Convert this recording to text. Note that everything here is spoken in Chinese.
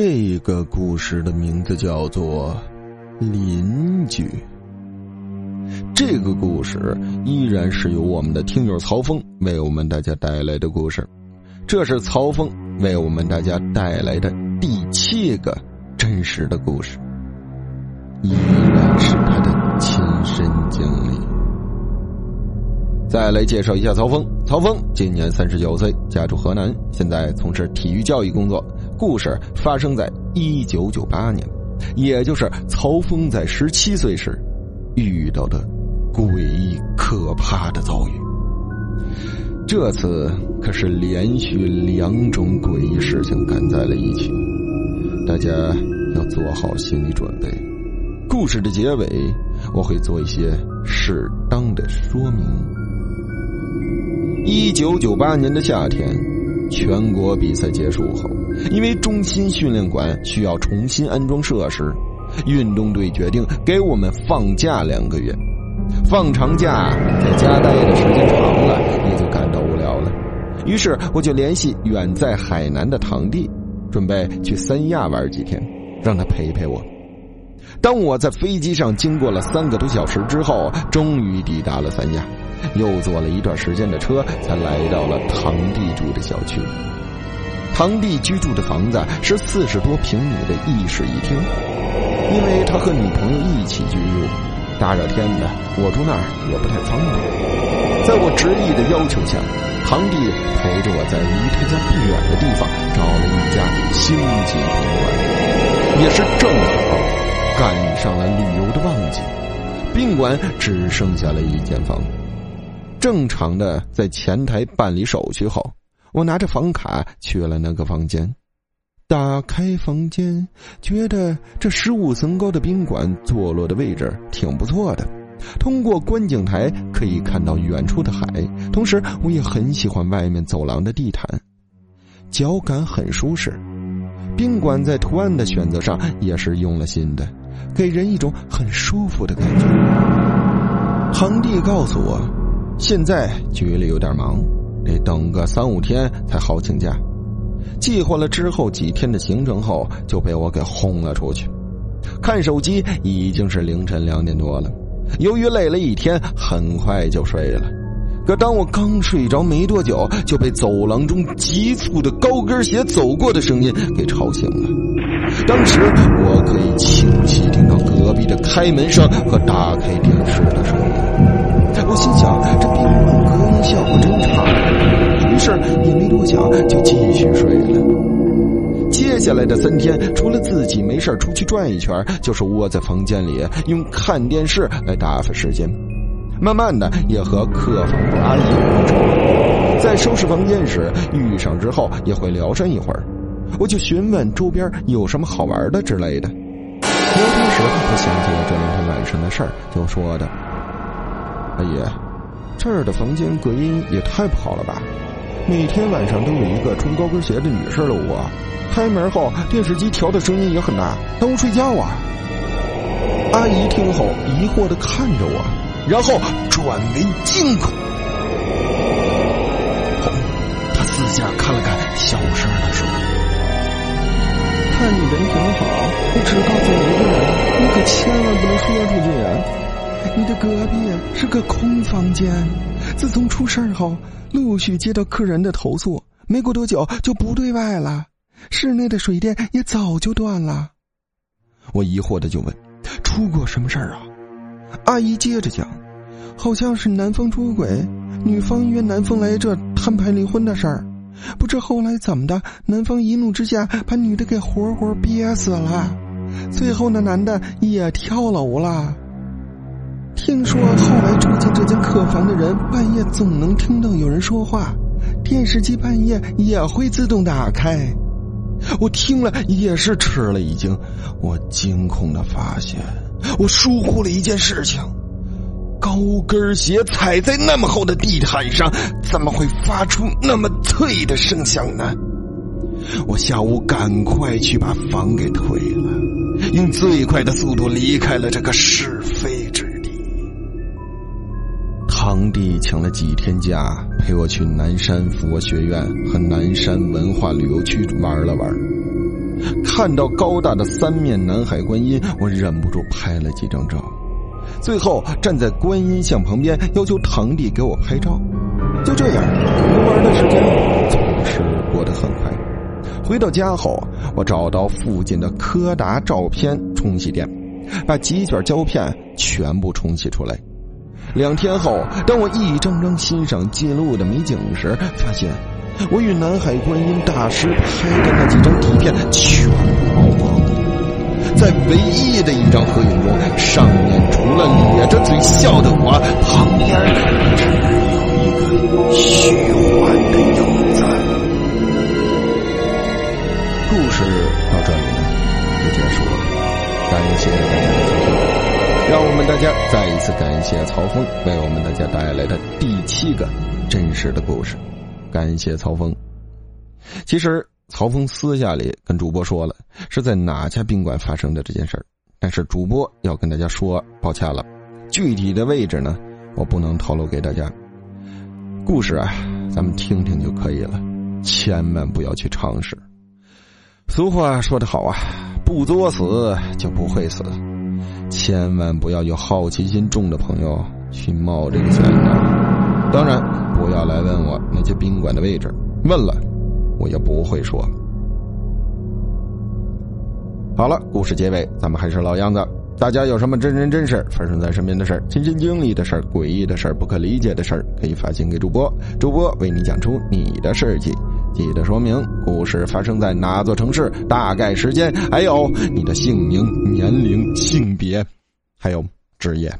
这个故事的名字叫做《邻居》。这个故事依然是由我们的听友曹峰为我们大家带来的故事。这是曹峰为我们大家带来的第七个真实的故事，依然是他的亲身经历。再来介绍一下曹峰，曹峰今年三十九岁，家住河南，现在从事体育教育工作。故事发生在一九九八年，也就是曹峰在十七岁时遇到的诡异可怕的遭遇。这次可是连续两种诡异事情赶在了一起，大家要做好心理准备。故事的结尾，我会做一些适当的说明。一九九八年的夏天，全国比赛结束后。因为中心训练馆需要重新安装设施，运动队决定给我们放假两个月。放长假在家待的时间长了，也就感到无聊了。于是我就联系远在海南的堂弟，准备去三亚玩几天，让他陪陪我。当我在飞机上经过了三个多小时之后，终于抵达了三亚，又坐了一段时间的车，才来到了堂弟住的小区。堂弟居住的房子是四十多平米的一室一厅，因为他和女朋友一起居住，大热天的我住那儿也不太方便。在我执意的要求下，堂弟陪着我在离他家不远的地方找了一家星级宾馆，也是正好赶上了旅游的旺季，宾馆只剩下了一间房。正常的在前台办理手续后。我拿着房卡去了那个房间，打开房间，觉得这十五层高的宾馆坐落的位置挺不错的。通过观景台可以看到远处的海，同时我也很喜欢外面走廊的地毯，脚感很舒适。宾馆在图案的选择上也是用了心的，给人一种很舒服的感觉。堂弟告诉我，现在局里有点忙。得等个三五天才好请假，计划了之后几天的行程后，就被我给轰了出去。看手机已经是凌晨两点多了，由于累了一天，很快就睡了。可当我刚睡着没多久，就被走廊中急促的高跟鞋走过的声音给吵醒了。当时我可以开门声和打开电视的声音。我心想，这宾馆隔音效果真差。于是也没多想，就继续睡了。接下来的三天，除了自己没事出去转一圈，就是窝在房间里用看电视来打发时间。慢慢的，也和客房的阿姨熟了。在收拾房间时遇上之后，也会聊上一会儿。我就询问周边有什么好玩的之类的。聊天时，我想起了这两天晚上的事儿，就说的：“阿姨，这儿的房间隔音也太不好了吧？”每天晚上都有一个穿高跟鞋的女士路过，开门后电视机调的声音也很大，耽误睡觉啊！阿姨听后疑惑的看着我，然后转为惊恐。她四下看了看，小声的说：“看你人挺好，我只告诉你一个人，你可千万不能说出去啊！你的隔壁是个空房间。”自从出事后，陆续接到客人的投诉，没过多久就不对外了，室内的水电也早就断了。我疑惑的就问：“出过什么事儿啊？”阿姨接着讲：“好像是男方出轨，女方约男方来这摊牌离婚的事儿，不知后来怎么的，男方一怒之下把女的给活活憋死了，最后那男的也跳楼了。”听说后来住进这间客房的人，半夜总能听到有人说话，电视机半夜也会自动打开。我听了也是吃了一惊，我惊恐的发现，我疏忽了一件事情：高跟鞋踩在那么厚的地毯上，怎么会发出那么脆的声响呢？我下午赶快去把房给退了，用最快的速度离开了这个是非之地。堂弟请了几天假，陪我去南山佛学院和南山文化旅游区玩了玩。看到高大的三面南海观音，我忍不住拍了几张照。最后站在观音像旁边，要求堂弟给我拍照。就这样，游玩的时间总是过得很快。回到家后，我找到附近的柯达照片冲洗店，把几卷胶片全部冲洗出来。两天后，当我一张张欣赏记录的美景时，发现我与南海观音大师拍的那几张底片全部曝光。在唯一的一张合影中，上面除了咧着嘴笑的我，旁边只有一个虚幻谢大家的收听。让我们大家再一次感谢曹峰为我们大家带来的第七个真实的故事，感谢曹峰。其实曹峰私下里跟主播说了是在哪家宾馆发生的这件事儿，但是主播要跟大家说抱歉了，具体的位置呢我不能透露给大家。故事啊，咱们听听就可以了，千万不要去尝试。俗话说得好啊，不作死就不会死。千万不要有好奇心重的朋友去冒这个险的。当然，不要来问我那些宾馆的位置，问了，我也不会说。好了，故事结尾，咱们还是老样子。大家有什么真人真事发生在身边的事、亲身经历的事、诡异的事、不可理解的事，可以发信给主播，主播为你讲出你的事迹。记得说明故事发生在哪座城市，大概时间，还有你的姓名、年龄、性别，还有职业。